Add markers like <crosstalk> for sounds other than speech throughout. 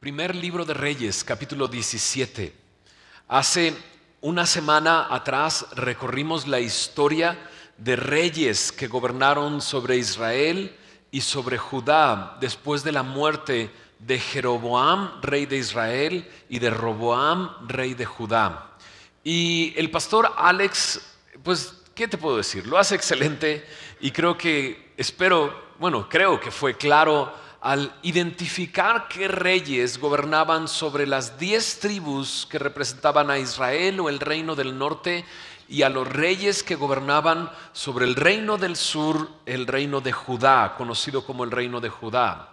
Primer libro de Reyes, capítulo 17. Hace una semana atrás recorrimos la historia de reyes que gobernaron sobre Israel y sobre Judá después de la muerte de Jeroboam, rey de Israel, y de Roboam, rey de Judá. Y el pastor Alex, pues, ¿qué te puedo decir? Lo hace excelente y creo que, espero, bueno, creo que fue claro al identificar qué reyes gobernaban sobre las diez tribus que representaban a Israel o el reino del norte y a los reyes que gobernaban sobre el reino del sur, el reino de Judá, conocido como el reino de Judá.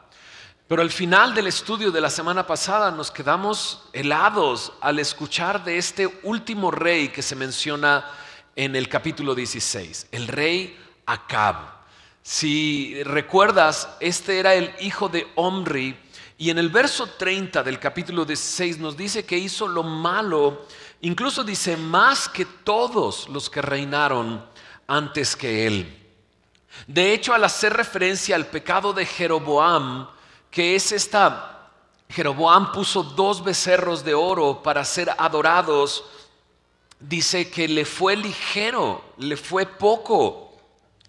Pero al final del estudio de la semana pasada nos quedamos helados al escuchar de este último rey que se menciona en el capítulo 16, el rey Acab. Si recuerdas, este era el hijo de Omri y en el verso 30 del capítulo 16 nos dice que hizo lo malo, incluso dice más que todos los que reinaron antes que él. De hecho, al hacer referencia al pecado de Jeroboam, que es esta, Jeroboam puso dos becerros de oro para ser adorados, dice que le fue ligero, le fue poco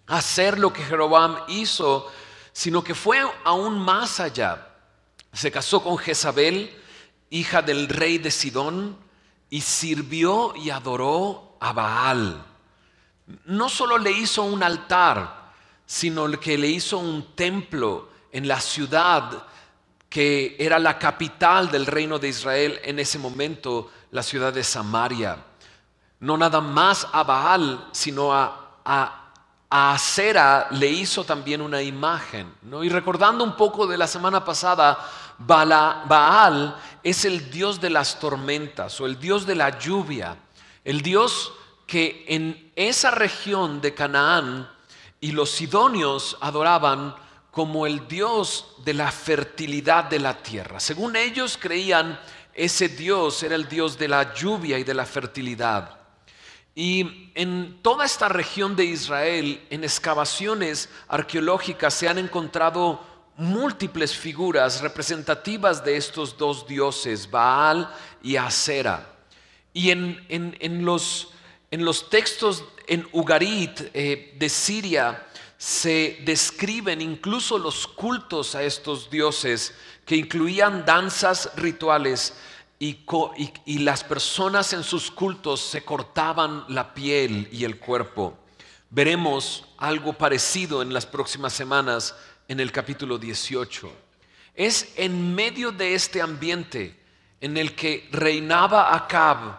hacer lo que Jeroboam hizo, sino que fue aún más allá. Se casó con Jezabel, hija del rey de Sidón, y sirvió y adoró a Baal. No solo le hizo un altar, sino que le hizo un templo en la ciudad que era la capital del reino de Israel en ese momento, la ciudad de Samaria. No nada más a Baal, sino a, a a Acera le hizo también una imagen. ¿no? Y recordando un poco de la semana pasada, Baal es el dios de las tormentas o el dios de la lluvia, el dios que en esa región de Canaán y los sidonios adoraban como el dios de la fertilidad de la tierra. Según ellos creían, ese dios era el dios de la lluvia y de la fertilidad. Y en toda esta región de Israel, en excavaciones arqueológicas, se han encontrado múltiples figuras representativas de estos dos dioses, Baal y Acera. Y en, los, textos en Ugarit eh, de Siria se describen incluso los cultos a estos dioses que incluían danzas rituales y, las personas en sus cultos se cortaban la piel y el cuerpo. Veremos algo parecido en las próximas semanas en el capítulo 18. Es en medio de este ambiente en el que reinaba Acab,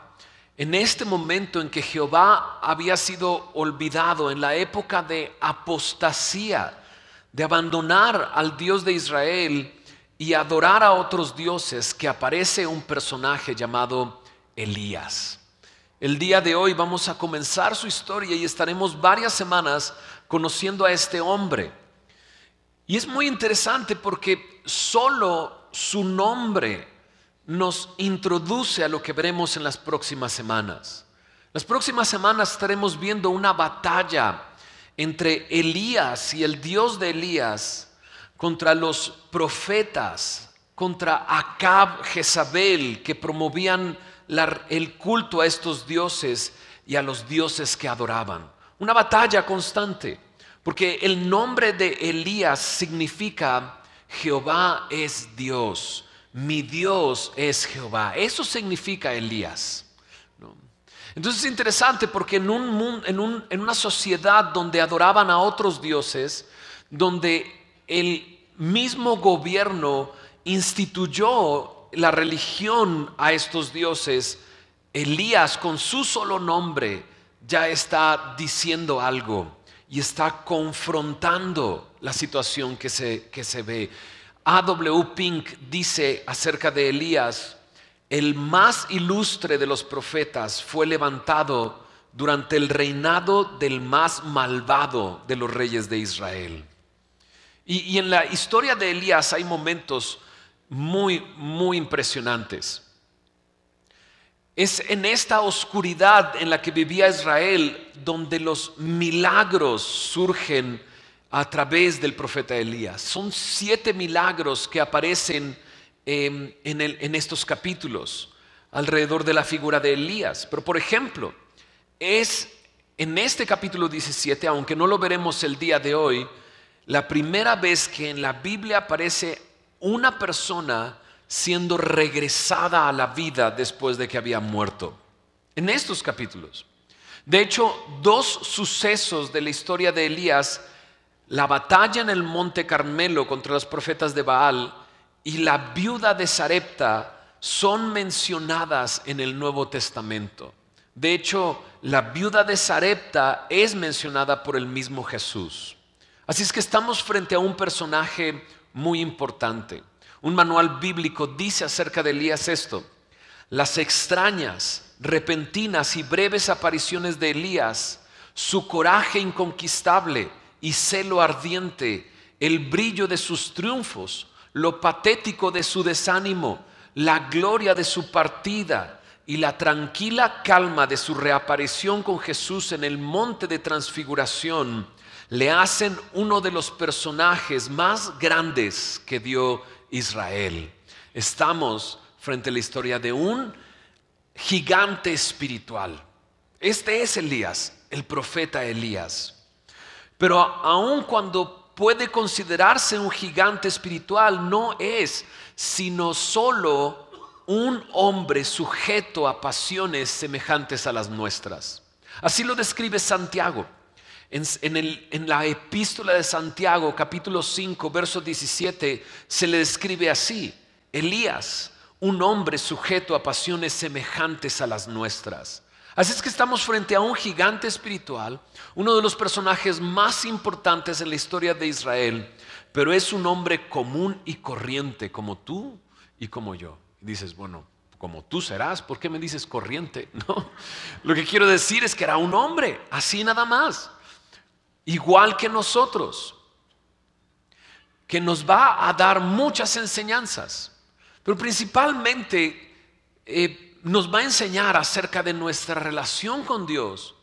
en este momento en que Jehová había sido olvidado, en la época de apostasía, de abandonar al Dios de Israel, y adorar a otros dioses que aparece un personaje llamado Elías. El día de hoy vamos a comenzar su historia y estaremos varias semanas conociendo a este hombre. Y es muy interesante porque solo su nombre nos introduce a lo que veremos en las próximas semanas. Las próximas semanas estaremos viendo una batalla entre Elías y el Dios de Elías contra los profetas, contra Acab, Jezabel, que promovían el culto a estos dioses y a los dioses que adoraban. Una batalla constante, porque el nombre de Elías significa Jehová es Dios, mi Dios es Jehová. Eso significa Elías. Entonces es interesante porque en, en una sociedad donde adoraban a otros dioses, donde el mismo gobierno instituyó la religión a estos dioses, Elías con su solo nombre ya está diciendo algo y está confrontando la situación que se, que se ve. A.W. Pink dice acerca de Elías, el más ilustre de los profetas fue levantado durante el reinado del más malvado de los reyes de Israel. Y, en la historia de Elías hay momentos muy, muy impresionantes. Es en esta oscuridad en la que vivía Israel donde los milagros surgen a través del profeta Elías. Son siete milagros que aparecen em, en, en estos capítulos alrededor de la figura de Elías. Pero por ejemplo, es en este capítulo 17, aunque no lo veremos el día de hoy, la primera vez que en la Biblia aparece una persona siendo regresada a la vida después de que había muerto. En estos capítulos. De hecho, dos sucesos de la historia de Elías, la batalla en el monte Carmelo contra los profetas de Baal y la viuda de Sarepta, son mencionadas en el Nuevo Testamento. De hecho, la viuda de Sarepta es mencionada por el mismo Jesús. Así es que estamos frente a un personaje muy importante. Un manual bíblico dice acerca de Elías esto. Las extrañas, repentinas y breves apariciones de Elías, su coraje inconquistable y celo ardiente, el brillo de sus triunfos, lo patético de su desánimo, la gloria de su partida y la tranquila calma de su reaparición con Jesús en el monte de transfiguración le hacen uno de los personajes más grandes que dio Israel. Estamos frente a la historia de un gigante espiritual. Este es Elías, el profeta Elías. Pero aun cuando puede considerarse un gigante espiritual, no es sino solo un hombre sujeto a pasiones semejantes a las nuestras. Así lo describe Santiago. En, la epístola de Santiago, capítulo 5, verso 17, se le describe así. Elías, un hombre sujeto a pasiones semejantes a las nuestras. Así es que estamos frente a un gigante espiritual, uno de los personajes más importantes en la historia de Israel, pero es un hombre común y corriente como tú y como yo. dices, bueno, como tú serás, ¿por qué me dices corriente? <laughs> No, lo que quiero decir es que era un hombre, así nada más, igual que nosotros, que nos va a dar muchas enseñanzas, pero principalmente eh, nos va a enseñar acerca de nuestra relación con Dios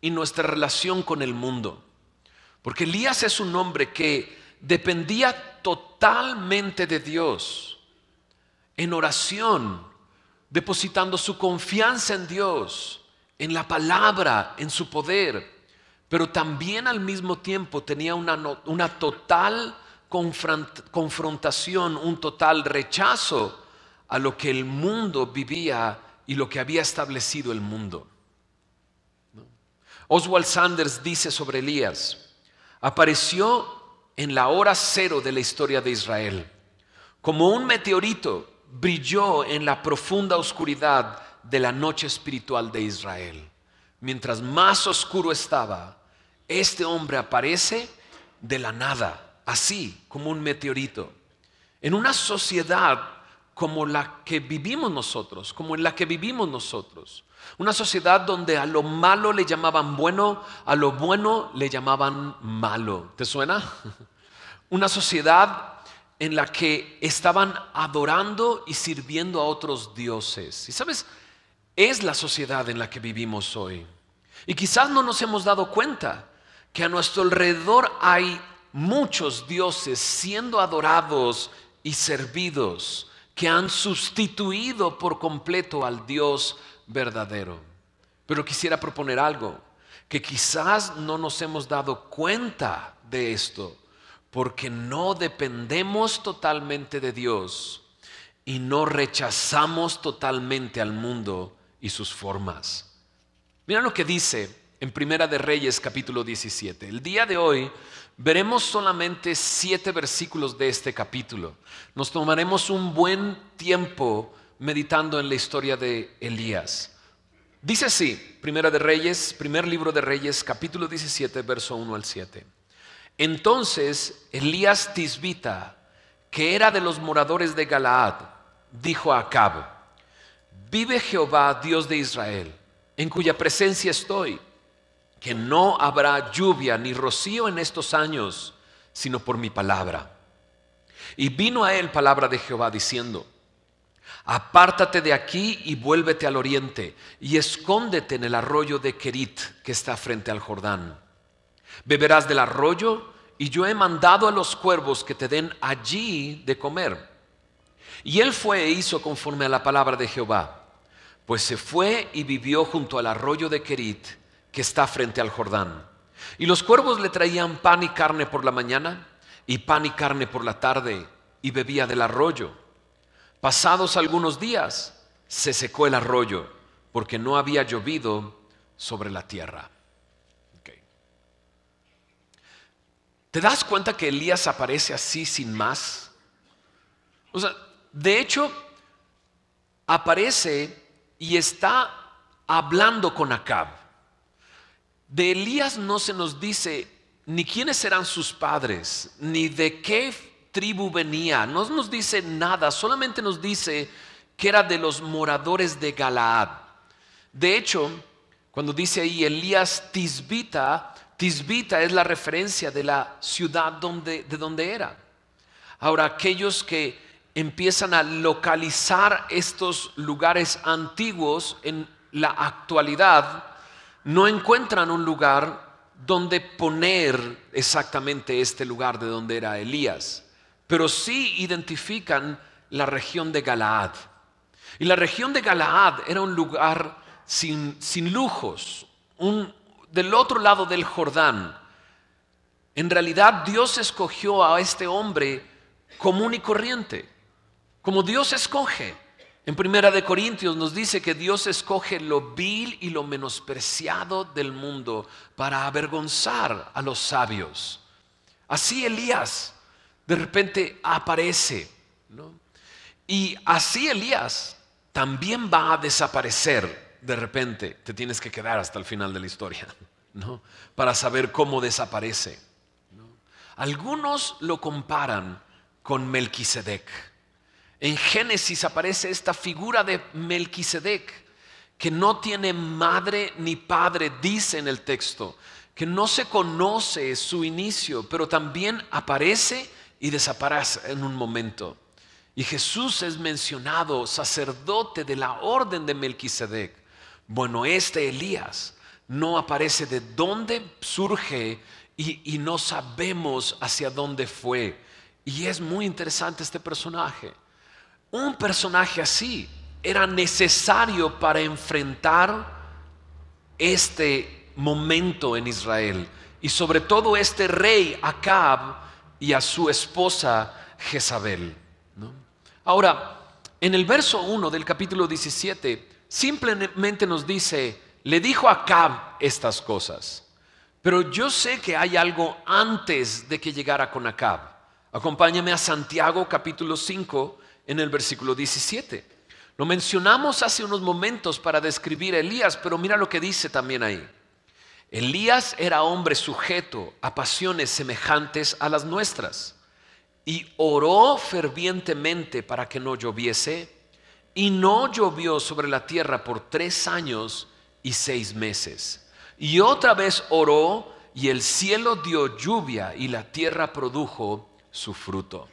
y nuestra relación con el mundo. Porque Elías es un hombre que dependía totalmente de Dios, en oración, depositando su confianza en Dios, en la palabra, en su poder, pero también al mismo tiempo tenía una, una total confrontación, un total rechazo a lo que el mundo vivía y lo que había establecido el mundo. Oswald Sanders dice sobre Elías, apareció en la hora cero de la historia de Israel. Como un meteorito brilló en la profunda oscuridad de la noche espiritual de Israel. Mientras más oscuro estaba, este hombre aparece de la nada, así como un meteorito. En una sociedad como la que vivimos nosotros, como en la que vivimos nosotros. Una sociedad donde a lo malo le llamaban bueno, a lo bueno le llamaban malo. ¿Te suena? <laughs> Una sociedad en la que estaban adorando y sirviendo a otros dioses. Y sabes, es la sociedad en la que vivimos hoy. Y quizás no nos hemos dado cuenta que a nuestro alrededor hay muchos dioses siendo adorados y servidos que han sustituido por completo al Dios verdadero. Pero quisiera proponer algo, que quizás no nos hemos dado cuenta de esto, porque no dependemos totalmente de Dios y no rechazamos totalmente al mundo y sus formas. Mira lo que dice en Primera de Reyes capítulo 17. El día de hoy veremos solamente siete versículos de este capítulo. Nos tomaremos un buen tiempo meditando en la historia de Elías. Dice así, Primera de Reyes, primer libro de Reyes, capítulo 17, verso 1 al 7. Entonces Elías Tisbita, que era de los moradores de Galaad, dijo a Acab, vive Jehová, Dios de Israel, en cuya presencia estoy, que no habrá lluvia ni rocío en estos años, sino por mi palabra. Y vino a él palabra de Jehová diciendo, Apártate de aquí y vuélvete al oriente y escóndete en el arroyo de Kerit que está frente al Jordán. Beberás del arroyo y yo he mandado a los cuervos que te den allí de comer. Y él fue e hizo conforme a la palabra de Jehová, pues se fue y vivió junto al arroyo de Kerit, que está frente al Jordán. Y los cuervos le traían pan y carne por la mañana, y pan y carne por la tarde, y bebía del arroyo. Pasados algunos días, se secó el arroyo, porque no había llovido sobre la tierra. ¿Te das cuenta que Elías aparece así sin más? O sea, de hecho, aparece y está hablando con Acab. De Elías no se nos dice ni quiénes eran sus padres, ni de qué tribu venía. No nos dice nada, solamente nos dice que era de los moradores de Galaad. De hecho, cuando dice ahí Elías Tisbita, Tisbita es la referencia de la ciudad donde, de donde era. Ahora, aquellos que empiezan a localizar estos lugares antiguos en la actualidad, no encuentran un lugar donde poner exactamente este lugar de donde era Elías, pero sí identifican la región de Galaad. Y la región de Galaad era un lugar sin, sin lujos, un, del otro lado del Jordán. En realidad Dios escogió a este hombre común y corriente, como Dios escoge. En Primera de Corintios nos dice que Dios escoge lo vil y lo menospreciado del mundo para avergonzar a los sabios. Así Elías de repente aparece. Y así Elías también va a desaparecer de repente te tienes que quedar hasta el final de la historia, <laughs> ¿no? Para saber cómo desaparece. Algunos lo comparan con Melquisedec. En Génesis aparece esta figura de Melquisedec que no tiene madre ni padre, dice en el texto, que no se conoce su inicio, pero también aparece y desaparece en un momento. Y Jesús es mencionado sacerdote de la orden de Melquisedec. Bueno, este Elías no aparece de dónde surge y, no sabemos hacia dónde fue. Y es muy interesante este personaje. Un personaje así era necesario para enfrentar este momento en Israel y sobre todo este rey Acab y a su esposa Jezabel. Ahora, en el verso 1 del capítulo 17 simplemente nos dice, le dijo Acab estas cosas. Pero yo sé que hay algo antes de que llegara con Acab. Acompáñame a Santiago capítulo 5 en el versículo 17. Lo mencionamos hace unos momentos para describir a Elías, pero mira lo que dice también ahí. Elías era hombre sujeto a pasiones semejantes a las nuestras y oró fervientemente para que no lloviese y no llovió sobre la tierra por tres años y seis meses. Y otra vez oró y el cielo dio lluvia y la tierra produjo su fruto.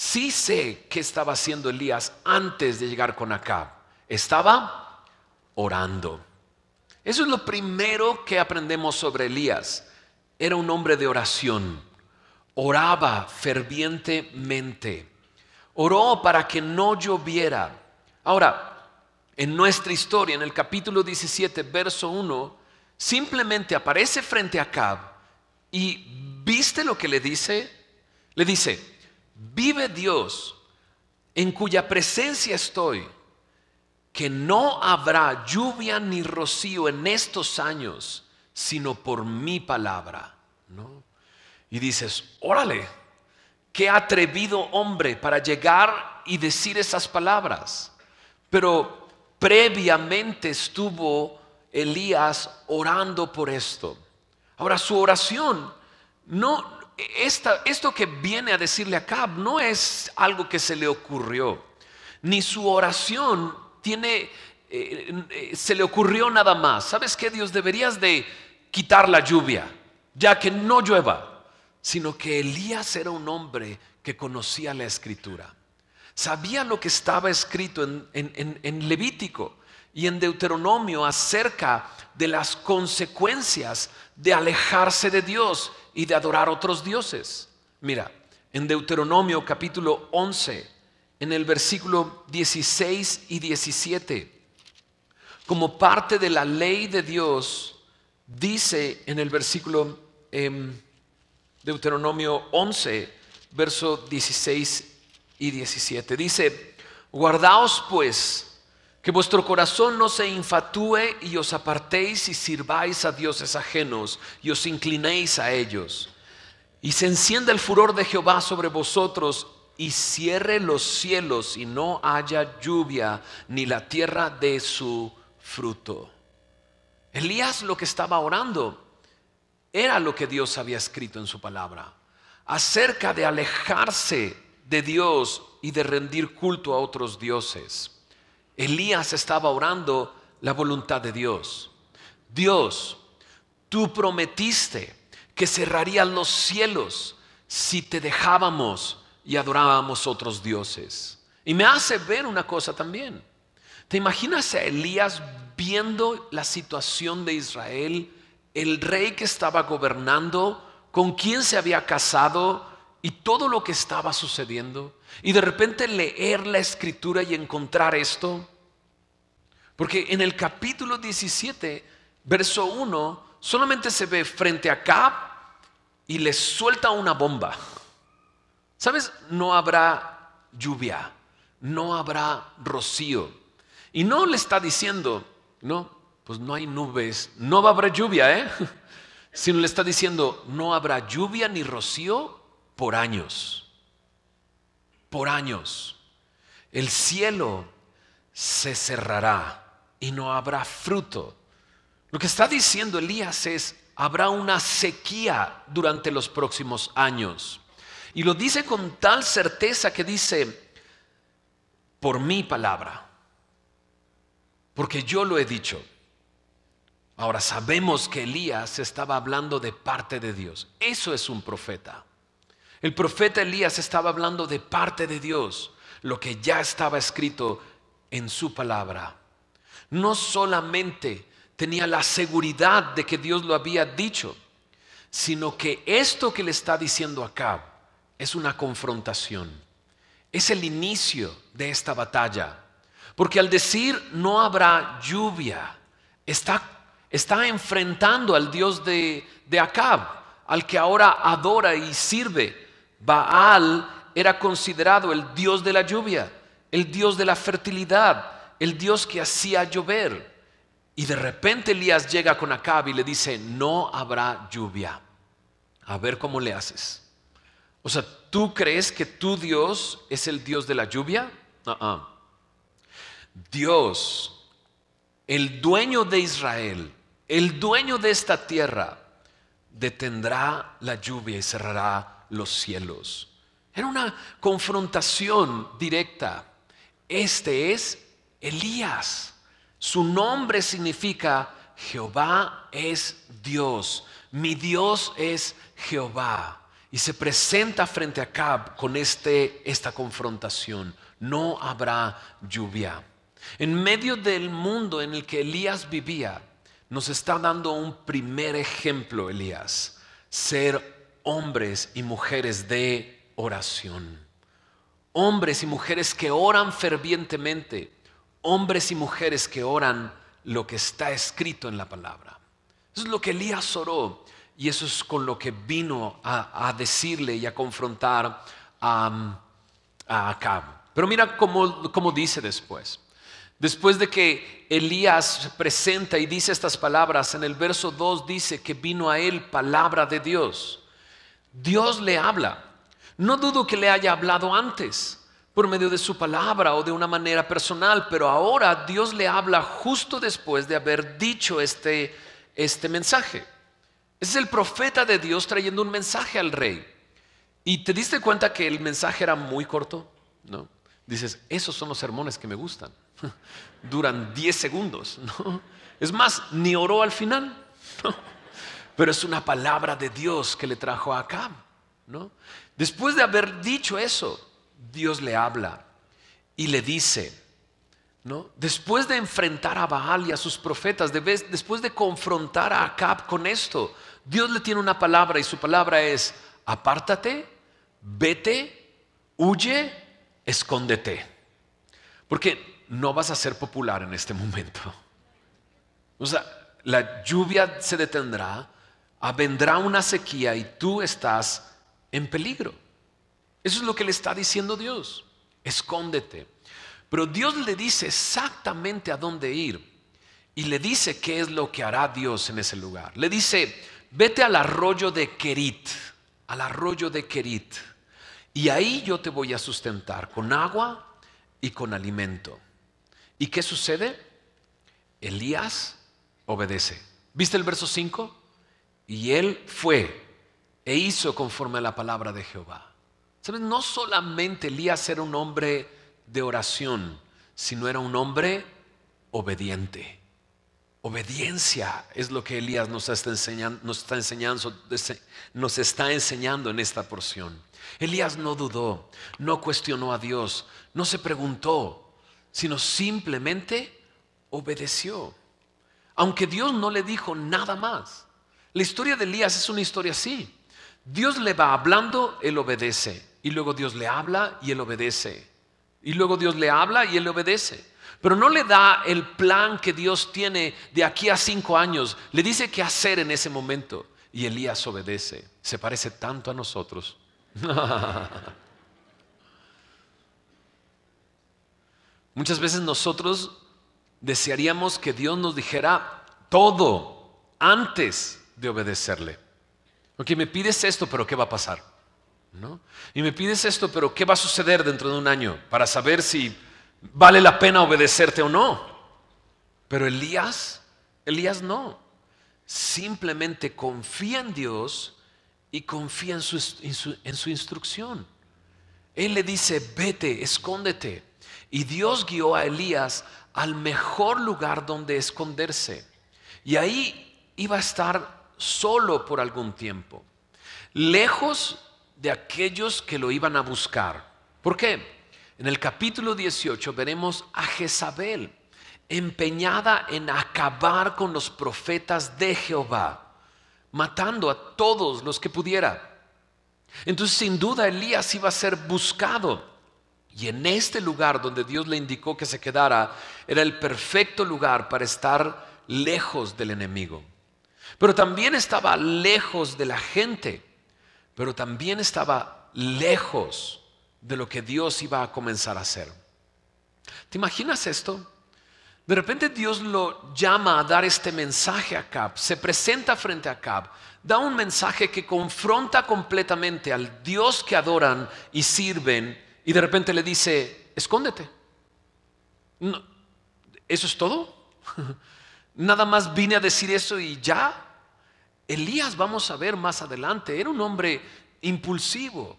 Sí sé qué estaba haciendo Elías antes de llegar con Acab. Estaba orando. Eso es lo primero que aprendemos sobre Elías. Era un hombre de oración. Oraba fervientemente. Oró para que no lloviera Ahora, en nuestra historia, en el capítulo 17, verso 1, simplemente aparece frente a Acab y ¿viste lo que le dice? Le dice, vive Dios en cuya presencia estoy, que no habrá lluvia ni rocío en estos años, sino por mi palabra. ¿no? Y dices, órale, qué atrevido hombre para llegar y decir esas palabras. Pero previamente estuvo Elías orando por esto. Ahora su oración no esto que viene a decirle a Cab no es algo que se le ocurrió, ni su oración tiene eh, eh, se le ocurrió nada más. ¿Sabes qué? Dios deberías de quitar la lluvia, ya que no llueva, sino que Elías era un hombre que conocía la escritura. Sabía lo que estaba escrito en, Levítico y en Deuteronomio acerca de las consecuencias de alejarse de Dios y de adorar otros dioses. Mira, en Deuteronomio capítulo 11 en el versículo 16 y 17. Como parte de la ley de Dios, dice en el versículo em, Deuteronomio 11, verso 16 y 17. Dice, guardaos pues que vuestro corazón no se infatúe y os apartéis y sirváis a dioses ajenos y os inclinéis a ellos. Y se encienda el furor de Jehová sobre vosotros y cierre los cielos y no haya lluvia ni la tierra de su fruto. Elías lo que estaba orando era lo que Dios había escrito en su palabra, acerca de alejarse de Dios y de rendir culto a otros dioses. Elías estaba orando la voluntad de Dios. Dios, tú prometiste que cerrarían los cielos si te dejábamos y adorábamos otros dioses. Y me hace ver una cosa también. ¿Te imaginas a Elías viendo la situación de Israel, el rey que estaba gobernando, con quien se había casado y todo lo que estaba sucediendo? Y de repente leer la escritura y encontrar esto. Porque en el capítulo 17, verso 1, solamente se ve frente a Cab y le suelta una bomba. ¿Sabes? No habrá lluvia, no habrá rocío. Y no le está diciendo, no, pues no hay nubes, no va a haber lluvia, ¿eh? <laughs> Sino le está diciendo, no habrá lluvia ni rocío por años. Por años. El cielo se cerrará y no habrá fruto. Lo que está diciendo Elías es, habrá una sequía durante los próximos años. Y lo dice con tal certeza que dice, por mi palabra, porque yo lo he dicho. Ahora sabemos que Elías estaba hablando de parte de Dios. Eso es un profeta. El profeta Elías estaba hablando de parte de Dios, lo que ya estaba escrito en su palabra no solamente tenía la seguridad de que Dios lo había dicho, sino que esto que le está diciendo acá es una confrontación. Es el inicio de esta batalla. Porque al decir no habrá lluvia, está, está enfrentando al Dios de, de Acab, al que ahora adora y sirve. Baal era considerado el Dios de la lluvia, el Dios de la fertilidad, el Dios que hacía llover. Y de repente Elías llega con Acab y le dice, no habrá lluvia. A ver cómo le haces. O sea, ¿tú crees que tu Dios es el Dios de la lluvia? Dios, el dueño de Israel, el dueño de esta tierra, detendrá la lluvia y cerrará los cielos. Era una confrontación directa. Este es Elías. Su nombre significa Jehová es Dios. Mi Dios es Jehová. Y se presenta frente a Cab con este, esta confrontación. No habrá lluvia. En medio del mundo en el que Elías vivía, nos está dando un primer ejemplo, Elías. Ser hombres y mujeres de oración. Hombres y mujeres que oran fervientemente hombres y mujeres que oran lo que está escrito en la palabra. Eso es lo que Elías oró y eso es con lo que vino a, decirle y a confrontar a, a Acab. Pero mira cómo, cómo dice después. Después de que Elías se presenta y dice estas palabras, en el verso 2 dice que vino a él palabra de Dios. Dios le habla. No dudo que le haya hablado antes por medio de su palabra o de una manera personal, pero ahora Dios le habla justo después de haber dicho este, este mensaje. Es el profeta de Dios trayendo un mensaje al rey. Y te diste cuenta que el mensaje era muy corto, ¿no? Dices, esos son los sermones que me gustan. <laughs> Duran 10 segundos, ¿no? Es más, ni oró al final, <laughs> Pero es una palabra de Dios que le trajo a Acab, ¿no? Después de haber dicho eso, Dios le habla y le dice, ¿no? Después de enfrentar a Baal y a sus profetas, después de confrontar a Acab con esto, Dios le tiene una palabra y su palabra es, apártate, vete, huye, escóndete, porque no vas a ser popular en este momento. O sea, la lluvia se detendrá, vendrá una sequía y tú estás en peligro. Eso es lo que le está diciendo Dios. Escóndete. Pero Dios le dice exactamente a dónde ir y le dice qué es lo que hará Dios en ese lugar. Le dice, vete al arroyo de Kerit, al arroyo de Kerit, y ahí yo te voy a sustentar con agua y con alimento. ¿Y qué sucede? Elías obedece. ¿Viste el verso 5? Y él fue e hizo conforme a la palabra de Jehová. ¿Sabes? No solamente Elías era un hombre de oración, sino era un hombre obediente. Obediencia es lo que Elías nos está enseñando, nos está enseñando, nos está enseñando en esta porción. Elías no dudó, no cuestionó a Dios, no se preguntó, sino simplemente obedeció. Aunque Dios no le dijo nada más. La historia de Elías es una historia así. Dios le va hablando, él obedece. Y luego Dios le habla y él obedece. Y luego Dios le habla y él obedece. Pero no le da el plan que Dios tiene de aquí a cinco años. Le dice qué hacer en ese momento. Y Elías obedece. Se parece tanto a nosotros. <laughs> Muchas veces nosotros desearíamos que Dios nos dijera todo antes de obedecerle. Ok, me pides esto, pero ¿qué va a pasar? ¿No? Y me pides esto, pero ¿qué va a suceder dentro de un año para saber si vale la pena obedecerte o no? Pero Elías, Elías no. Simplemente confía en Dios y confía en su, en su, instrucción. Él le dice, vete, escóndete. Y Dios guió a Elías al mejor lugar donde esconderse. Y ahí iba a estar solo por algún tiempo, lejos de aquellos que lo iban a buscar. ¿Por qué? En el capítulo 18 veremos a Jezabel empeñada en acabar con los profetas de Jehová, matando a todos los que pudiera. Entonces sin duda Elías iba a ser buscado. Y en este lugar donde Dios le indicó que se quedara, era el perfecto lugar para estar lejos del enemigo. Pero también estaba lejos de la gente, pero también estaba lejos de lo que Dios iba a comenzar a hacer. ¿Te imaginas esto? De repente Dios lo llama a dar este mensaje a Cab, se presenta frente a Cab, da un mensaje que confronta completamente al Dios que adoran y sirven y de repente le dice, escóndete. ¿Eso es todo? <laughs> Nada más vine a decir eso y ya. Elías, vamos a ver más adelante, era un hombre impulsivo,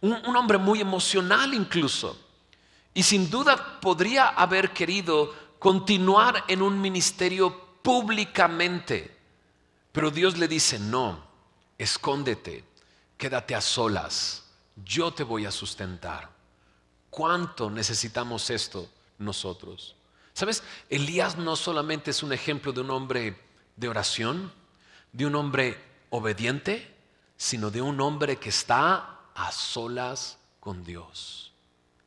un, hombre muy emocional incluso. Y sin duda podría haber querido continuar en un ministerio públicamente. Pero Dios le dice, no, escóndete, quédate a solas, yo te voy a sustentar. ¿Cuánto necesitamos esto nosotros? ¿Sabes? Elías no solamente es un ejemplo de un hombre de oración, de un hombre obediente, sino de un hombre que está a solas con Dios.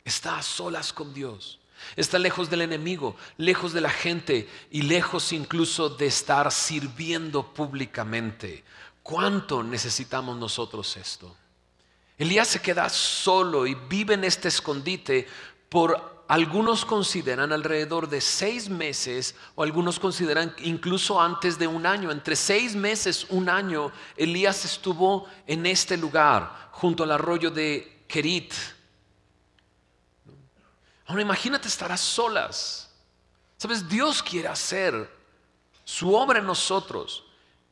Está a solas con Dios. Está lejos del enemigo, lejos de la gente y lejos incluso de estar sirviendo públicamente. ¿Cuánto necesitamos nosotros esto? Elías se queda solo y vive en este escondite por algunos consideran alrededor de seis meses o algunos consideran incluso antes de un año. Entre seis meses, un año, Elías estuvo en este lugar junto al arroyo de Kerit. Ahora imagínate estar a solas. Sabes, Dios quiere hacer su obra en nosotros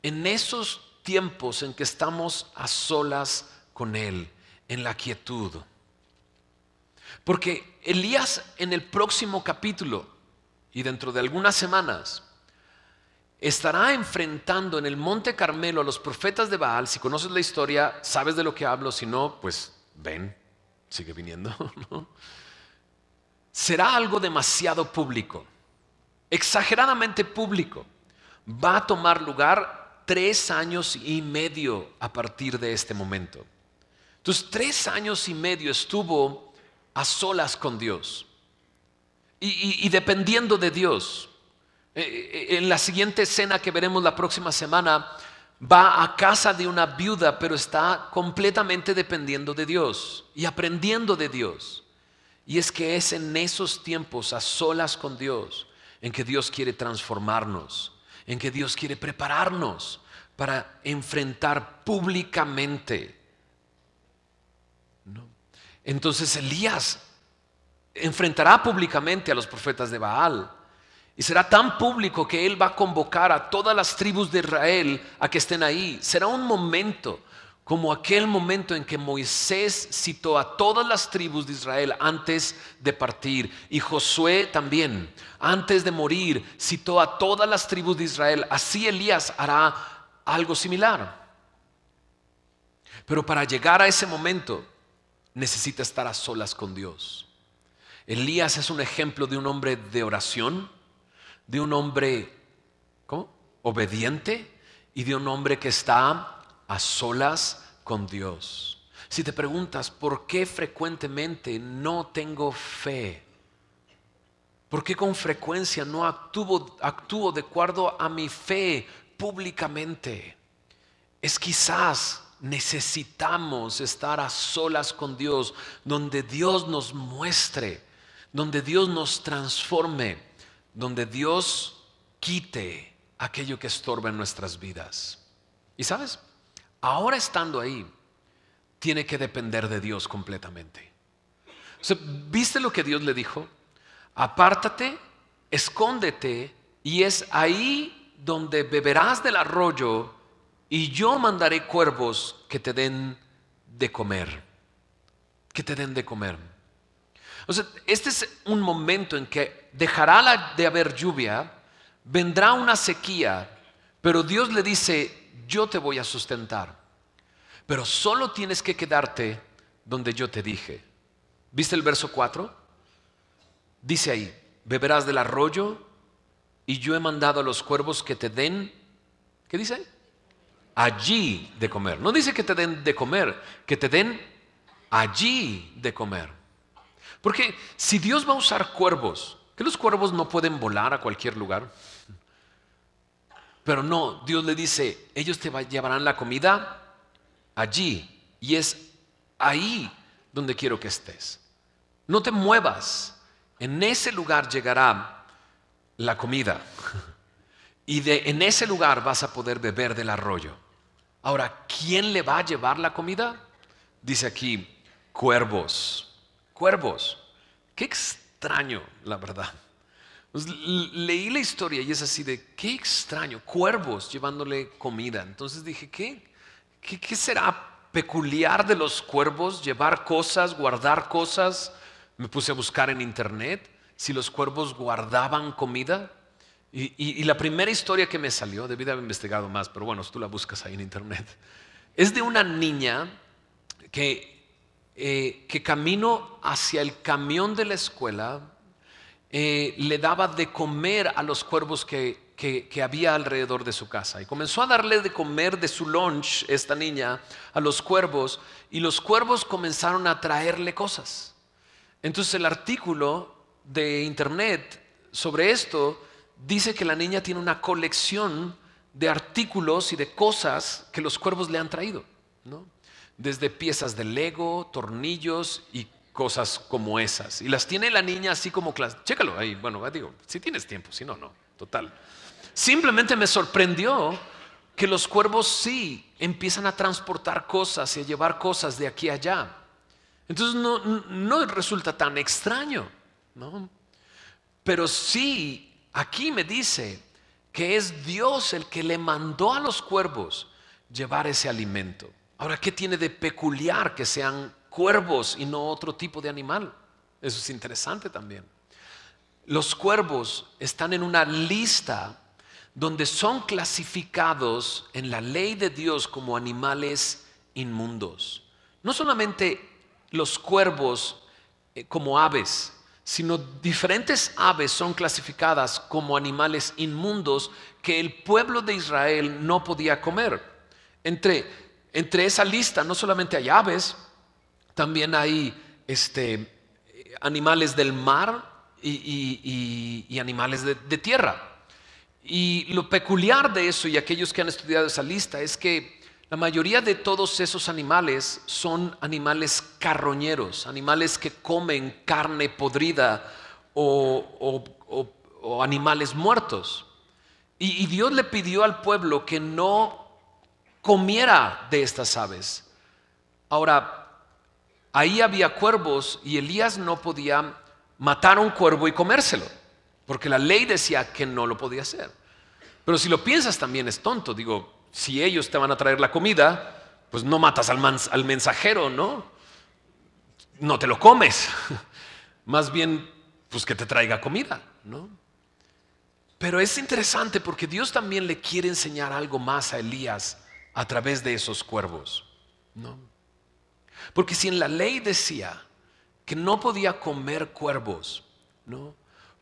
en esos tiempos en que estamos a solas con Él, en la quietud. Porque Elías en el próximo capítulo y dentro de algunas semanas estará enfrentando en el Monte Carmelo a los profetas de Baal. Si conoces la historia, sabes de lo que hablo. Si no, pues ven, sigue viniendo. <laughs> Será algo demasiado público, exageradamente público. Va a tomar lugar tres años y medio a partir de este momento. Entonces, tres años y medio estuvo a solas con Dios y, dependiendo de Dios. Eh, eh, en la siguiente escena que veremos la próxima semana, va a casa de una viuda, pero está completamente dependiendo de Dios y aprendiendo de Dios. Y es que es en esos tiempos a solas con Dios en que Dios quiere transformarnos, en que Dios quiere prepararnos para enfrentar públicamente. Entonces Elías enfrentará públicamente a los profetas de Baal. Y será tan público que él va a convocar a todas las tribus de Israel a que estén ahí. Será un momento como aquel momento en que Moisés citó a todas las tribus de Israel antes de partir. Y Josué también, antes de morir, citó a todas las tribus de Israel. Así Elías hará algo similar. Pero para llegar a ese momento necesita estar a solas con Dios. Elías es un ejemplo de un hombre de oración, de un hombre obediente y de un hombre que está a solas con Dios. Si te preguntas por qué frecuentemente no tengo fe, por qué con frecuencia no actúo, actúo de acuerdo a mi fe públicamente, es quizás necesitamos estar a solas con Dios, donde Dios nos muestre donde Dios nos transforme, donde Dios quite aquello que estorba en nuestras vidas. Y sabes, ahora estando ahí, tiene que depender de Dios completamente. ¿Viste lo que Dios le dijo? Apártate, escóndete, y es ahí donde beberás del arroyo, y yo mandaré cuervos que te den de comer, que te den de comer este es un momento en que dejará de haber lluvia, vendrá una sequía, pero Dios le dice, yo te voy a sustentar, pero solo tienes que quedarte donde yo te dije. ¿Viste el verso 4? Dice ahí, beberás del arroyo y yo he mandado a los cuervos que te den, ¿qué dice? Allí de comer. No dice que te den de comer, que te den allí de comer. Porque si Dios va a usar cuervos, que los cuervos no pueden volar a cualquier lugar, pero no, Dios le dice, ellos te llevarán la comida allí y es ahí donde quiero que estés. No te muevas, en ese lugar llegará la comida <laughs> y de, en ese lugar vas a poder beber del arroyo. Ahora, ¿quién le va a llevar la comida? Dice aquí, cuervos cuervos. Qué extraño, la verdad. Pues, leí la historia y es así de, qué extraño, cuervos llevándole comida. Entonces dije, ¿qué, qué, será peculiar de los cuervos? Llevar cosas, guardar cosas. Me puse a buscar en internet si los cuervos guardaban comida. Y, la primera historia que me salió, debí de haber investigado más, pero bueno, si tú la buscas ahí en internet, es de una niña que eh, que camino hacia el camión de la escuela eh, le daba de comer a los cuervos que, que, había alrededor de su casa. Y comenzó a darle de comer de su lunch, esta niña, a los cuervos, y los cuervos comenzaron a traerle cosas. Entonces el artículo de internet sobre esto dice que la niña tiene una colección de artículos y de cosas que los cuervos le han traído. ¿no? desde piezas de Lego, tornillos y cosas como esas. Y las tiene la niña así como. Chécalo ahí, bueno, digo, si tienes tiempo, si no, no, total. Simplemente me sorprendió que los cuervos sí empiezan a transportar cosas y a llevar cosas de aquí a allá. Entonces no, no resulta tan extraño, ¿no? Pero sí, aquí me dice que es Dios el que le mandó a los cuervos llevar ese alimento. Ahora, ¿qué tiene de peculiar que sean cuervos y no otro tipo de animal? Eso es interesante también. Los cuervos están en una lista donde son clasificados en la ley de Dios como animales inmundos. No solamente los cuervos eh, como aves, sino diferentes aves son clasificadas como animales inmundos que el pueblo de Israel no podía comer. Entre entre esa lista no solamente hay aves, también hay este, animales del mar y, animales de, de tierra. Y lo peculiar de eso, y aquellos que han estudiado esa lista, es que la mayoría de todos esos animales son animales carroñeros, animales que comen carne podrida o, animales muertos. Y, Dios le pidió al pueblo que no comiera de estas aves. Ahora, ahí había cuervos y Elías no podía matar a un cuervo y comérselo, porque la ley decía que no lo podía hacer. Pero si lo piensas también es tonto, digo, si ellos te van a traer la comida, pues no matas al, mensajero, ¿no? No te lo comes. <laughs> Más bien, pues que te traiga comida, ¿no? Pero es interesante porque Dios también le quiere enseñar algo más a Elías a través de esos cuervos, ¿no? Porque si en la ley decía que no podía comer cuervos, ¿no?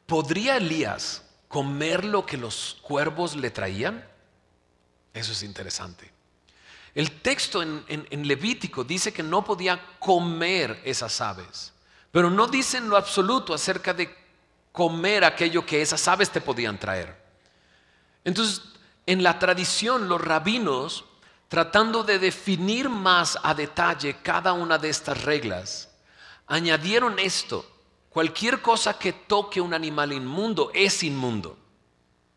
¿Podría Elías comer lo que los cuervos le traían? Eso es interesante. El texto en, Levítico dice que no podía comer esas aves, pero no dice en lo absoluto acerca de comer aquello que esas aves te podían traer. Entonces, en la tradición, los rabinos, tratando de definir más a detalle cada una de estas reglas, añadieron esto. Cualquier cosa que toque un animal inmundo es inmundo.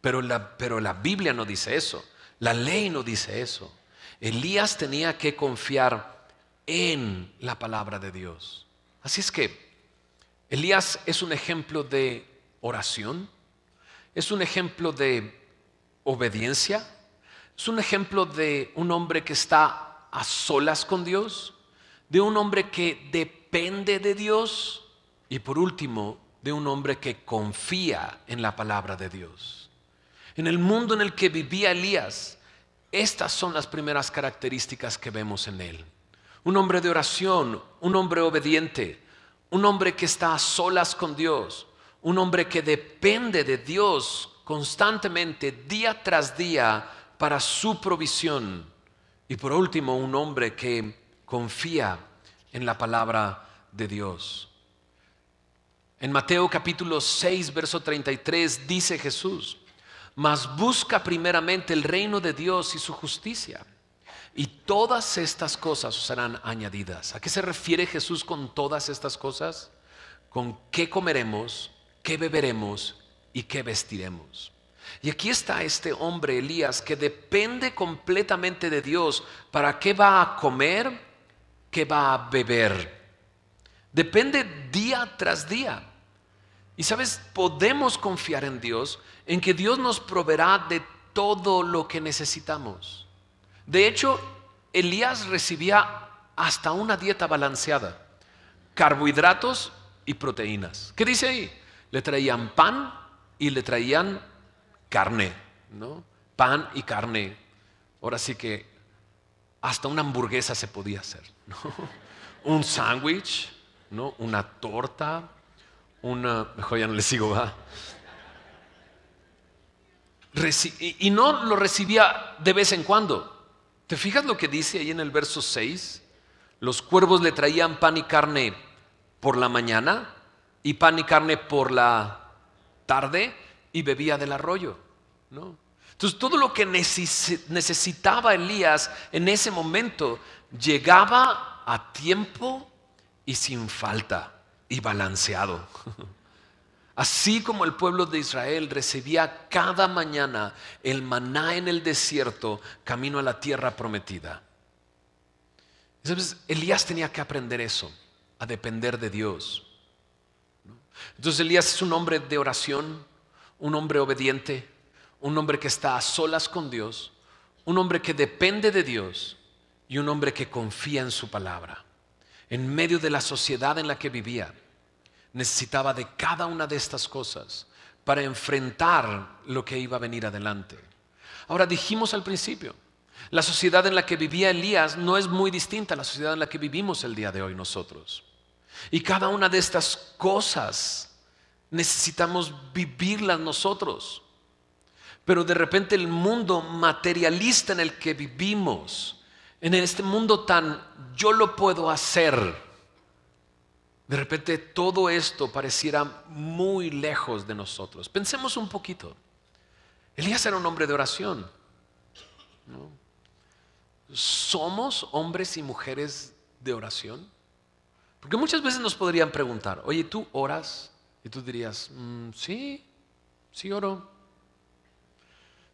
Pero la, pero la Biblia no dice eso. La ley no dice eso. Elías tenía que confiar en la palabra de Dios. Así es que Elías es un ejemplo de oración, es un ejemplo de obediencia, es un ejemplo de un hombre que está a solas con Dios, de un hombre que depende de Dios y por último, de un hombre que confía en la palabra de Dios. En el mundo en el que vivía Elías, estas son las primeras características que vemos en él. Un hombre de oración, un hombre obediente, un hombre que está a solas con Dios, un hombre que depende de Dios constantemente, día tras día, para su provisión. Y por último, un hombre que confía en la palabra de Dios. En Mateo capítulo 6, verso 33 dice Jesús, mas busca primeramente el reino de Dios y su justicia. Y todas estas cosas serán añadidas. ¿A qué se refiere Jesús con todas estas cosas? Con qué comeremos, qué beberemos y qué vestiremos. Y aquí está este hombre, Elías, que depende completamente de Dios para qué va a comer, qué va a beber. Depende día tras día. Y sabes, podemos confiar en Dios, en que Dios nos proveerá de todo lo que necesitamos. De hecho, Elías recibía hasta una dieta balanceada, carbohidratos y proteínas. ¿Qué dice ahí? Le traían pan y le traían carne, ¿no? Pan y carne. Ahora sí que hasta una hamburguesa se podía hacer, <laughs> Un sándwich, ¿no? Una torta, una, mejor ya no le sigo, va. Y no lo recibía de vez en cuando. ¿Te fijas lo que dice ahí en el verso 6? Los cuervos le traían pan y carne por la mañana y pan y carne por la tarde y bebía del arroyo. ¿no? Entonces todo lo que necesitaba Elías en ese momento llegaba a tiempo y sin falta y balanceado. Así como el pueblo de Israel recibía cada mañana el maná en el desierto, camino a la tierra prometida. Entonces, Elías tenía que aprender eso, a depender de Dios. Entonces Elías es un hombre de oración, un hombre obediente, un hombre que está a solas con Dios, un hombre que depende de Dios y un hombre que confía en su palabra en medio de la sociedad en la que vivía, necesitaba de cada una de estas cosas para enfrentar lo que iba a venir adelante. Ahora dijimos al principio, la sociedad en la que vivía Elías no es muy distinta a la sociedad en la que vivimos el día de hoy nosotros. Y cada una de estas cosas necesitamos vivirlas nosotros. Pero de repente el mundo materialista en el que vivimos, en este mundo tan yo lo puedo hacer, de repente todo esto pareciera muy lejos de nosotros. Pensemos un poquito. Elías era un hombre de oración. ¿Somos hombres y mujeres de oración? Porque muchas veces nos podrían preguntar, oye, ¿tú oras? Y tú dirías, mm, sí, sí oro.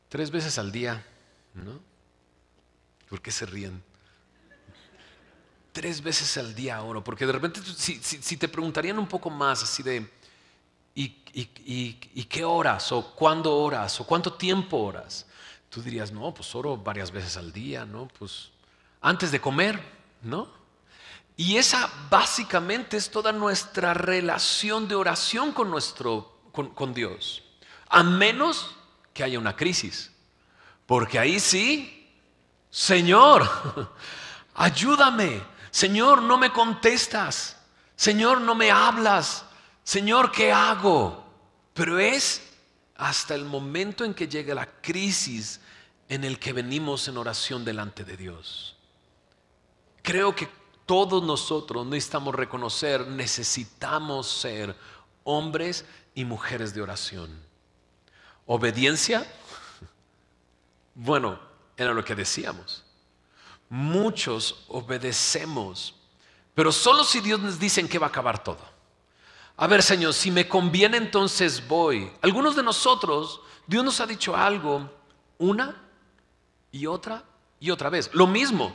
Tres veces al día, ¿no? ¿Por qué se ríen? Tres veces al día oro, porque de repente si, te preguntarían un poco más así de, ¿y, qué horas? ¿O cuándo oras? ¿O cuánto tiempo oras? Tú dirías, no, pues oro varias veces al día, ¿no? Pues antes de comer, ¿no? Y esa básicamente es toda nuestra relación de oración con, nuestro, con, Dios. A menos que haya una crisis. Porque ahí sí, Señor, <laughs> ayúdame. Señor, no me contestas. Señor, no me hablas. Señor, ¿qué hago? Pero es hasta el momento en que llegue la crisis en el que venimos en oración delante de Dios. Creo que todos nosotros necesitamos reconocer, necesitamos ser hombres y mujeres de oración. Obediencia, <laughs> bueno, era lo que decíamos. Muchos obedecemos, pero solo si Dios nos dice qué va a acabar todo. A ver, Señor, si me conviene entonces voy. Algunos de nosotros, Dios nos ha dicho algo una y otra y otra vez. Lo mismo,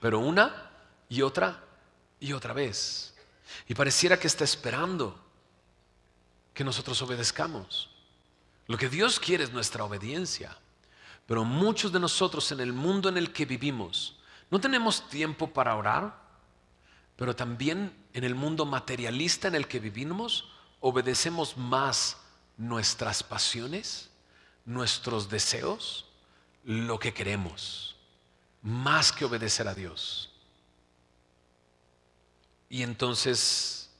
pero una y otra y otra vez. Y pareciera que está esperando que nosotros obedezcamos. Lo que Dios quiere es nuestra obediencia. Pero muchos de nosotros en el mundo en el que vivimos no tenemos tiempo para orar, pero también en el mundo materialista en el que vivimos obedecemos más nuestras pasiones, nuestros deseos, lo que queremos, más que obedecer a Dios. Y entonces,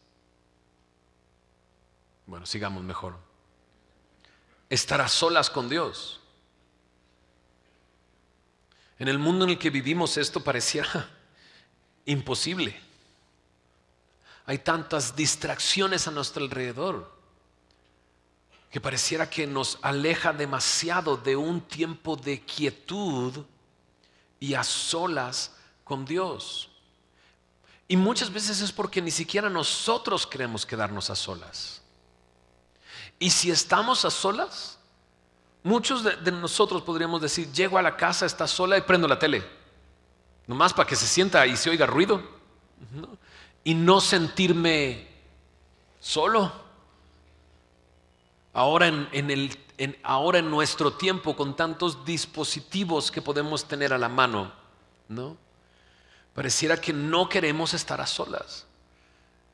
bueno, sigamos mejor. Estar a solas con Dios. En el mundo en el que vivimos esto pareciera <laughs> imposible. Hay tantas distracciones a nuestro alrededor que pareciera que nos aleja demasiado de un tiempo de quietud y a solas con Dios. Y muchas veces es porque ni siquiera nosotros queremos quedarnos a solas. Y si estamos a solas, muchos de, nosotros podríamos decir, llego a la casa, está sola y prendo la tele. Nomás para que se sienta y se oiga ruido. Y no sentirme solo. Ahora en, el, ahora en nuestro tiempo, con tantos dispositivos que podemos tener a la mano, ¿no? Pareciera que no queremos estar a solas.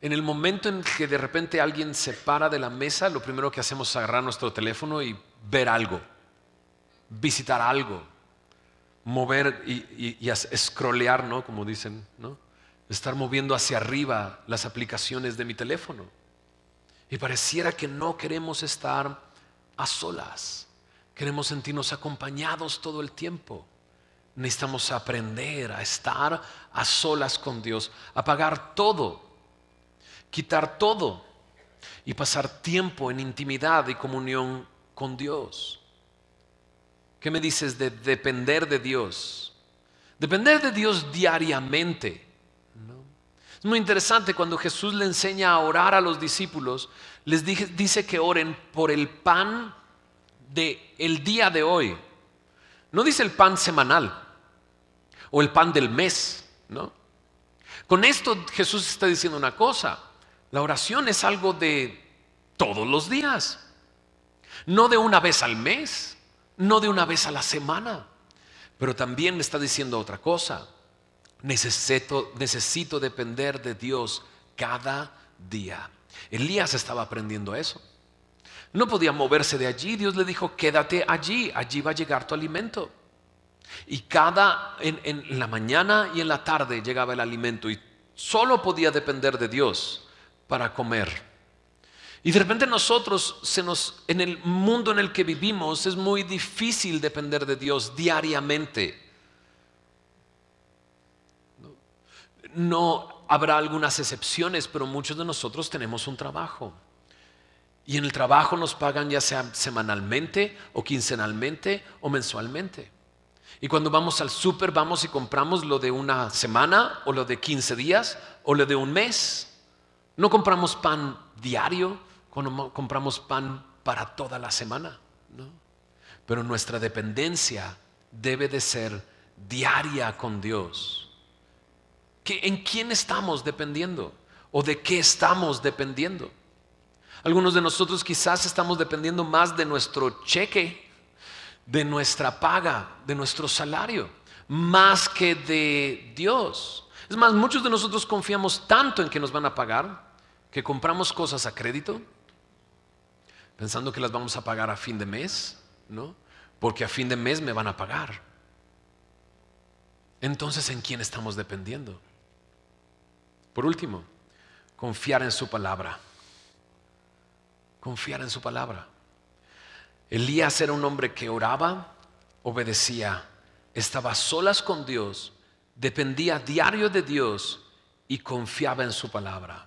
En el momento en que de repente alguien se para de la mesa, lo primero que hacemos es agarrar nuestro teléfono y ver algo, visitar algo, mover y, y, ¿no? Como dicen, ¿no? estar moviendo hacia arriba las aplicaciones de mi teléfono. Y pareciera que no queremos estar a solas. Queremos sentirnos acompañados todo el tiempo. Necesitamos aprender a estar a solas con Dios, apagar todo, quitar todo y pasar tiempo en intimidad y comunión con Dios. ¿Qué me dices de depender de Dios? Depender de Dios diariamente es muy interesante cuando Jesús le enseña a orar a los discípulos, les dice que oren por el pan de el día de hoy. No dice el pan semanal o el pan del mes, ¿no? Con esto Jesús está diciendo una cosa, la oración es algo de todos los días, no de una vez al mes, no de una vez a la semana, pero también me está diciendo otra cosa necesito, depender de Dios cada día. Elías estaba aprendiendo eso. No podía moverse de allí. Dios le dijo, quédate allí, allí va a llegar tu alimento. Y cada, en, en, la mañana y en la tarde llegaba el alimento y solo podía depender de Dios para comer. Y de repente nosotros, se nos, en el mundo en el que vivimos, es muy difícil depender de Dios diariamente. no habrá algunas excepciones, pero muchos de nosotros tenemos un trabajo. Y en el trabajo nos pagan ya sea semanalmente o quincenalmente o mensualmente. Y cuando vamos al súper vamos y compramos lo de una semana o lo de 15 días o lo de un mes. No compramos pan diario, compramos pan para toda la semana. Pero nuestra dependencia debe de ser diaria con Dios. ¿En quién estamos dependiendo? ¿O de qué estamos dependiendo? Algunos de nosotros quizás estamos dependiendo más de nuestro cheque, de nuestra paga, de nuestro salario, más que de Dios. Es más, muchos de nosotros confiamos tanto en que nos van a pagar que compramos cosas a crédito, pensando que las vamos a pagar a fin de mes, ¿no? Porque a fin de mes me van a pagar. Entonces, ¿en quién estamos dependiendo? Por último, confiar en su palabra. Confiar en su palabra. Elías era un hombre que oraba, obedecía, estaba solas con Dios, dependía diario de Dios y confiaba en su palabra.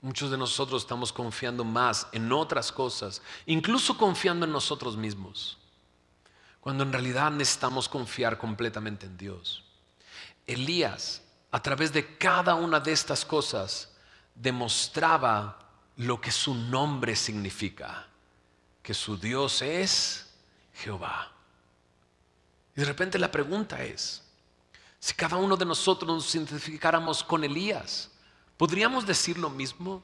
Muchos de nosotros estamos confiando más en otras cosas, incluso confiando en nosotros mismos, cuando en realidad necesitamos confiar completamente en Dios. Elías, a través de cada una de estas cosas, demostraba lo que su nombre significa, que su Dios es Jehová. Y de repente la pregunta es, si cada uno de nosotros nos identificáramos con Elías, ¿Podríamos decir lo mismo?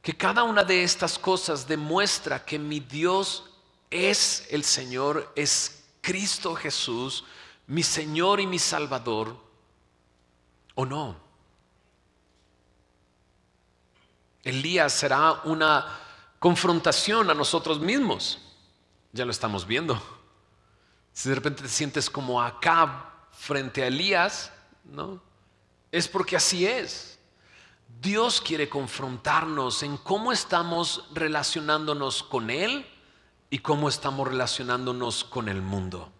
Que cada una de estas cosas demuestra que mi Dios es el Señor, es Cristo Jesús, mi Señor y mi Salvador, ¿o no? Elías será una confrontación a nosotros mismos. Ya lo estamos viendo. Si de repente te sientes como acá frente a Elías, ¿no? Es porque así es. Dios quiere confrontarnos en cómo estamos relacionándonos con Él y cómo estamos relacionándonos con el mundo.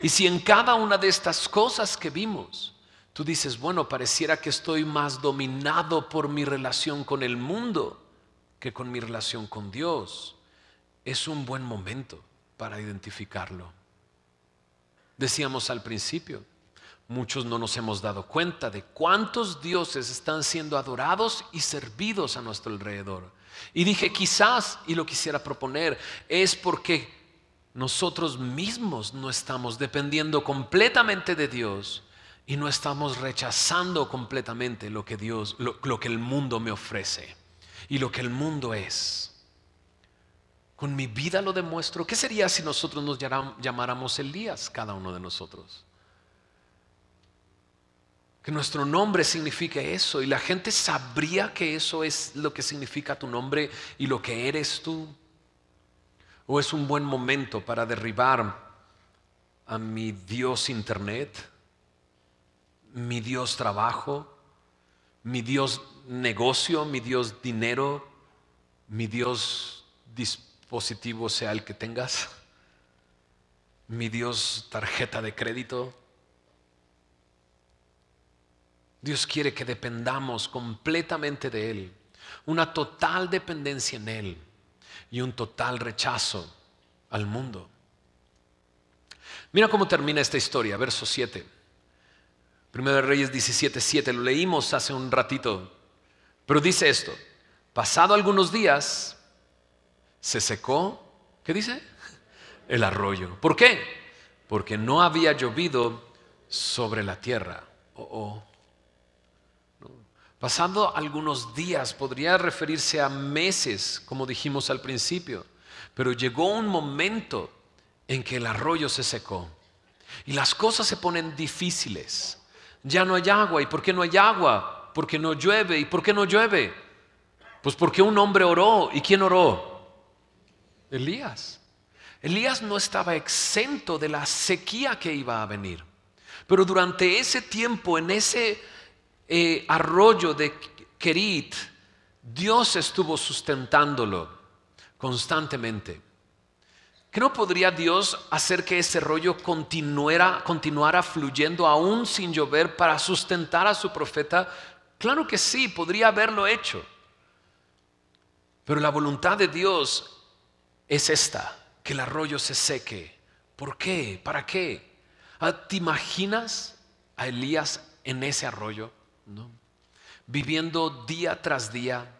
Y si en cada una de estas cosas que vimos, tú dices, bueno, pareciera que estoy más dominado por mi relación con el mundo que con mi relación con Dios, es un buen momento para identificarlo. Decíamos al principio, Muchos no nos hemos dado cuenta de cuántos dioses están siendo adorados y servidos a nuestro alrededor. Y dije, quizás, y lo quisiera proponer, es porque nosotros mismos no estamos dependiendo completamente de Dios y no estamos rechazando completamente lo que Dios, lo, que el mundo me ofrece y lo que el mundo es. Con mi vida lo demuestro. ¿Qué sería si nosotros nos llamáramos Elías, cada uno de nosotros? Que nuestro nombre signifique eso y la gente sabría que eso es lo que significa tu nombre y lo que eres tú. O es un buen momento para derribar a mi Dios Internet, mi Dios trabajo, mi Dios negocio, mi Dios dinero, mi Dios dispositivo sea el que tengas, mi Dios tarjeta de crédito Dios quiere que dependamos completamente de Él, una total dependencia en Él y un total rechazo al mundo. Mira cómo termina esta historia, verso 7. Primero de Reyes 17, 7, lo leímos hace un ratito, pero dice esto, pasado algunos días, se secó, ¿qué dice? El arroyo. ¿Por qué? Porque no había llovido sobre la tierra. Oh, oh. Pasando algunos días, podría referirse a meses, como dijimos al principio, pero llegó un momento en que el arroyo se secó y las cosas se ponen difíciles. Ya no hay agua. ¿Y por qué no hay agua? Porque no llueve. ¿Y por qué no llueve? Pues porque un hombre oró. ¿Y quién oró? Elías. Elías no estaba exento de la sequía que iba a venir. Pero durante ese tiempo, en ese eh, arroyo de Kerit, Dios estuvo sustentándolo constantemente. ¿Que no podría Dios hacer que ese rollo continuara, continuara fluyendo aún sin llover para sustentar a su profeta? Claro que sí, podría haberlo hecho. Pero la voluntad de Dios es esta, que el arroyo se seque. ¿Por qué? ¿Para qué? Ah, ¿Te imaginas a Elías en ese arroyo? ¿No? Viviendo día tras día,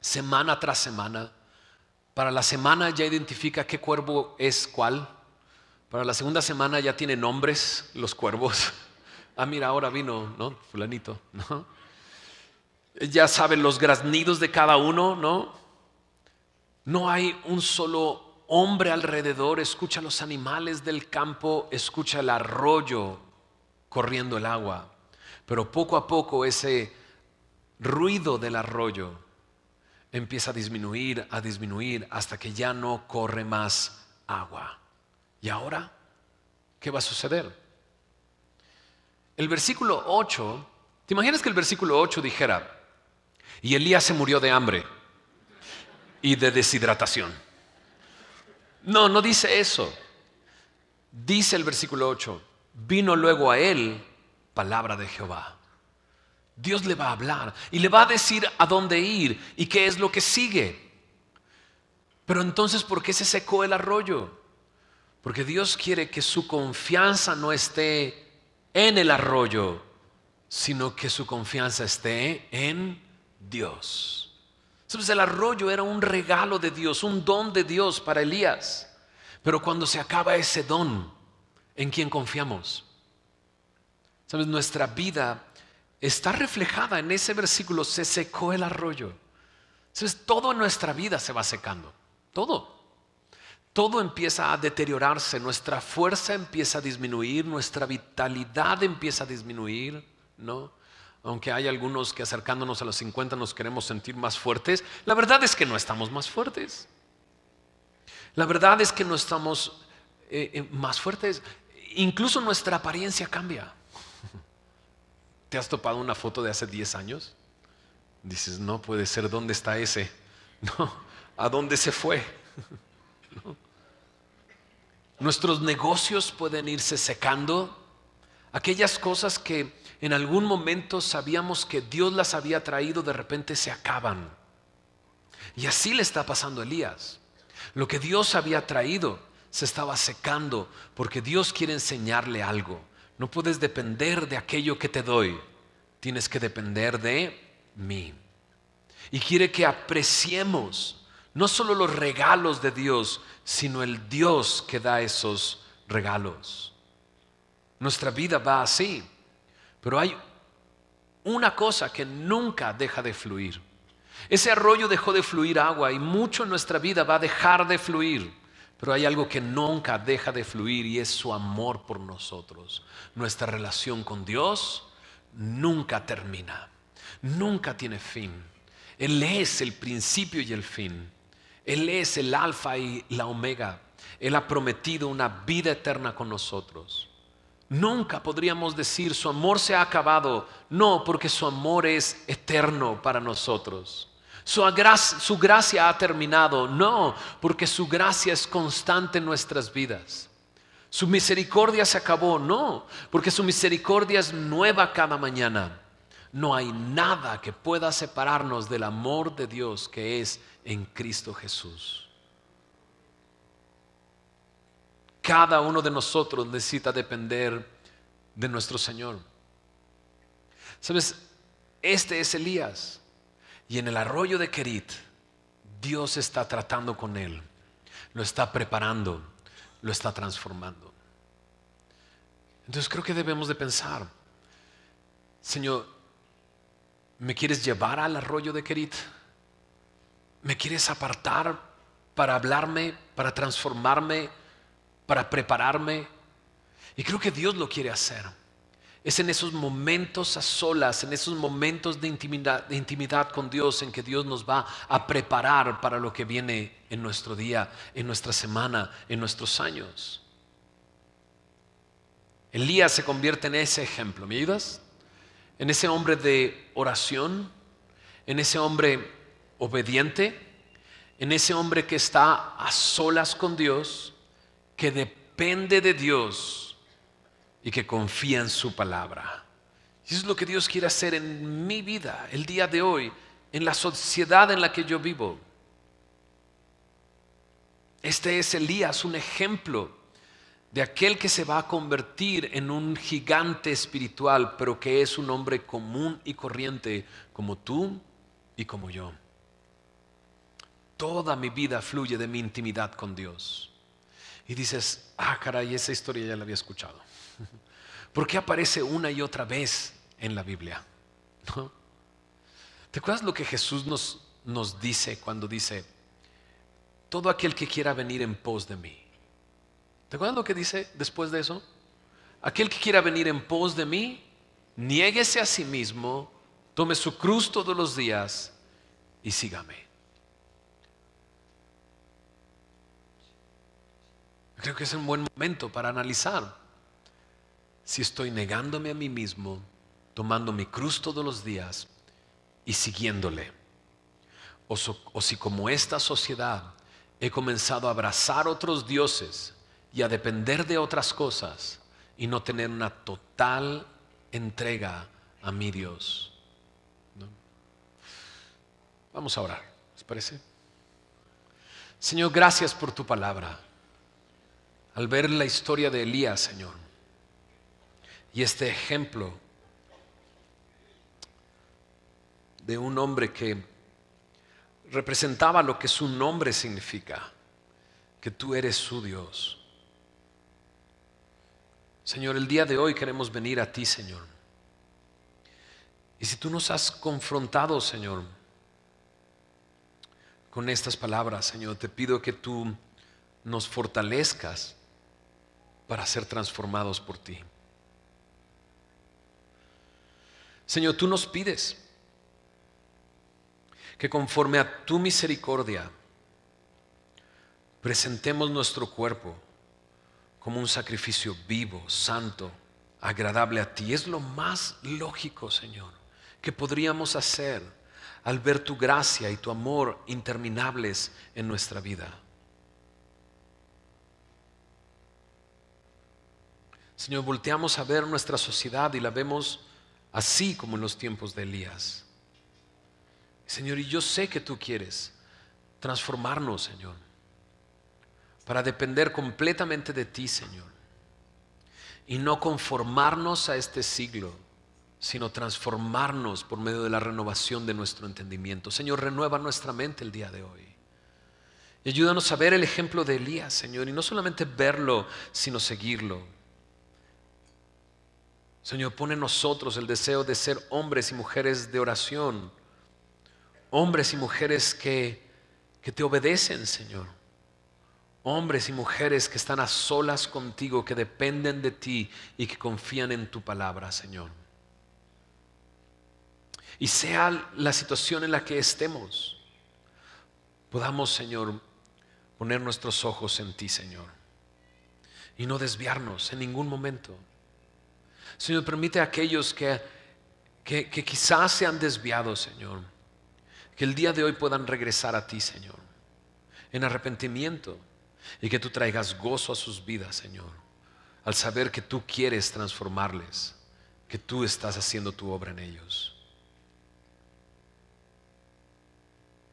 semana tras semana para la semana ya identifica qué cuervo es cuál. Para la segunda semana ya tiene nombres los cuervos. <laughs> Ah, mira, ahora vino, ¿no? Fulanito, ¿no? Ya sabe los graznidos de cada uno, ¿no? No hay un solo hombre alrededor, escucha los animales del campo, escucha el arroyo corriendo el agua. Pero poco a poco ese ruido del arroyo empieza a disminuir, a disminuir, hasta que ya no corre más agua. ¿Y ahora qué va a suceder? El versículo 8, ¿te imaginas que el versículo 8 dijera, y Elías se murió de hambre y de deshidratación? No, no dice eso. Dice el versículo 8, vino luego a él palabra de Jehová. Dios le va a hablar y le va a decir a dónde ir y qué es lo que sigue. Pero entonces, ¿por qué se secó el arroyo? Porque Dios quiere que su confianza no esté en el arroyo, sino que su confianza esté en Dios. Entonces el arroyo era un regalo de Dios, un don de Dios para Elías. Pero cuando se acaba ese don, ¿en quién confiamos? Nuestra vida está reflejada en ese versículo, se secó el arroyo. Entonces todo en nuestra vida se va secando, todo. Todo empieza a deteriorarse, nuestra fuerza empieza a disminuir, nuestra vitalidad empieza a disminuir, ¿no? Aunque hay algunos que acercándonos a los 50 nos queremos sentir más fuertes, la verdad es que no estamos más fuertes. La verdad es que no estamos eh, eh, más fuertes. Incluso nuestra apariencia cambia. ¿Te has topado una foto de hace 10 años? Dices, no puede ser, ¿dónde está ese? <laughs> No, ¿a dónde se fue? <laughs> Nuestros negocios pueden irse secando. Aquellas cosas que en algún momento sabíamos que Dios las había traído, de repente se acaban. Y así le está pasando a Elías. Lo que Dios había traído se estaba secando porque Dios quiere enseñarle algo. No puedes depender de aquello que te doy, tienes que depender de mí. Y quiere que apreciemos no solo los regalos de Dios, sino el Dios que da esos regalos. Nuestra vida va así, pero hay una cosa que nunca deja de fluir. Ese arroyo dejó de fluir agua y mucho en nuestra vida va a dejar de fluir. Pero hay algo que nunca deja de fluir y es su amor por nosotros. Nuestra relación con Dios nunca termina, nunca tiene fin. Él es el principio y el fin. Él es el alfa y la omega. Él ha prometido una vida eterna con nosotros. Nunca podríamos decir su amor se ha acabado. No, porque su amor es eterno para nosotros. Su, gracia ha terminado. No, porque su gracia es constante en nuestras vidas. Su misericordia se acabó. No, porque su misericordia es nueva cada mañana. No hay nada que pueda separarnos del amor de Dios que es en Cristo Jesús. Cada uno de nosotros necesita depender de nuestro Señor. ¿Sabes? Este es Elías. Y en el arroyo de Kerit, Dios está tratando con él, lo está preparando, lo está transformando. Entonces creo que debemos de pensar, Señor, ¿me quieres llevar al arroyo de Kerit? ¿Me quieres apartar para hablarme, para transformarme, para prepararme? Y creo que Dios lo quiere hacer. Es en esos momentos a solas, en esos momentos de intimidad, con Dios, en que Dios nos va a preparar para lo que viene en nuestro día, en nuestra semana, en nuestros años. Elías se convierte en ese ejemplo, ¿me ayudas? En ese hombre de oración, en ese hombre obediente, en ese hombre que está a solas con Dios, que depende de Dios y que confía en su palabra. Y eso es lo que Dios quiere hacer en mi vida, el día de hoy, en la sociedad en la que yo vivo. Este es Elías, un ejemplo de aquel que se va a convertir en un gigante espiritual, pero que es un hombre común y corriente como tú y como yo. Toda mi vida fluye de mi intimidad con Dios. Y dices, ah, caray, esa historia ya la había escuchado. ¿Por qué aparece una y otra vez en la Biblia? ¿Te acuerdas lo que Jesús nos, nos dice cuando dice, todo aquel que quiera venir en pos de mí? ¿Te acuerdas lo que dice después de eso? Aquel que quiera venir en pos de mí, niéguese a sí mismo, tome su cruz todos los días y sígame. Creo que es un buen momento para analizar si estoy negándome a mí mismo, tomando mi cruz todos los días y siguiéndole. O, si como esta sociedad he comenzado a abrazar otros dioses y a depender de otras cosas y no tener una total entrega a mi Dios. Vamos a orar, ¿les parece? Señor, gracias por tu palabra. Al ver la historia de Elías, Señor, y este ejemplo de un hombre que representaba lo que su nombre significa, que tú eres su Dios. Señor, el día de hoy queremos venir a ti, Señor. Y si tú nos has confrontado, Señor, con estas palabras, Señor, te pido que tú nos fortalezcas para ser transformados por ti. Señor, tú nos pides que conforme a tu misericordia presentemos nuestro cuerpo como un sacrificio vivo, santo, agradable a ti. Es lo más lógico, Señor, que podríamos hacer al ver tu gracia y tu amor interminables en nuestra vida. Señor, volteamos a ver nuestra sociedad y la vemos así como en los tiempos de Elías. Señor, y yo sé que tú quieres transformarnos, Señor para depender completamente de ti, Señor. Y no conformarnos a este siglo, sino transformarnos por medio de la renovación de nuestro entendimiento. Señor, renueva nuestra mente el día de hoy. Y ayúdanos a ver el ejemplo de Elías, Señor, y no solamente verlo, sino seguirlo. Señor, pone en nosotros el deseo de ser hombres y mujeres de oración, hombres y mujeres que, que te obedecen, Señor hombres y mujeres que están a solas contigo, que dependen de ti y que confían en tu palabra, Señor. Y sea la situación en la que estemos, podamos, Señor, poner nuestros ojos en ti, Señor, y no desviarnos en ningún momento. Señor, permite a aquellos que, que, quizás se han desviado, Señor, que el día de hoy puedan regresar a ti, Señor, en arrepentimiento y que tú traigas gozo a sus vidas, Señor, al saber que tú quieres transformarles, que tú estás haciendo tu obra en ellos.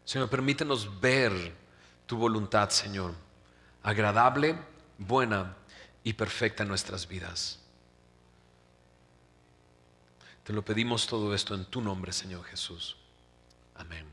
Señor, permítenos ver tu voluntad, Señor, agradable, buena y perfecta en nuestras vidas. Te lo pedimos todo esto en tu nombre, Señor Jesús. Amén.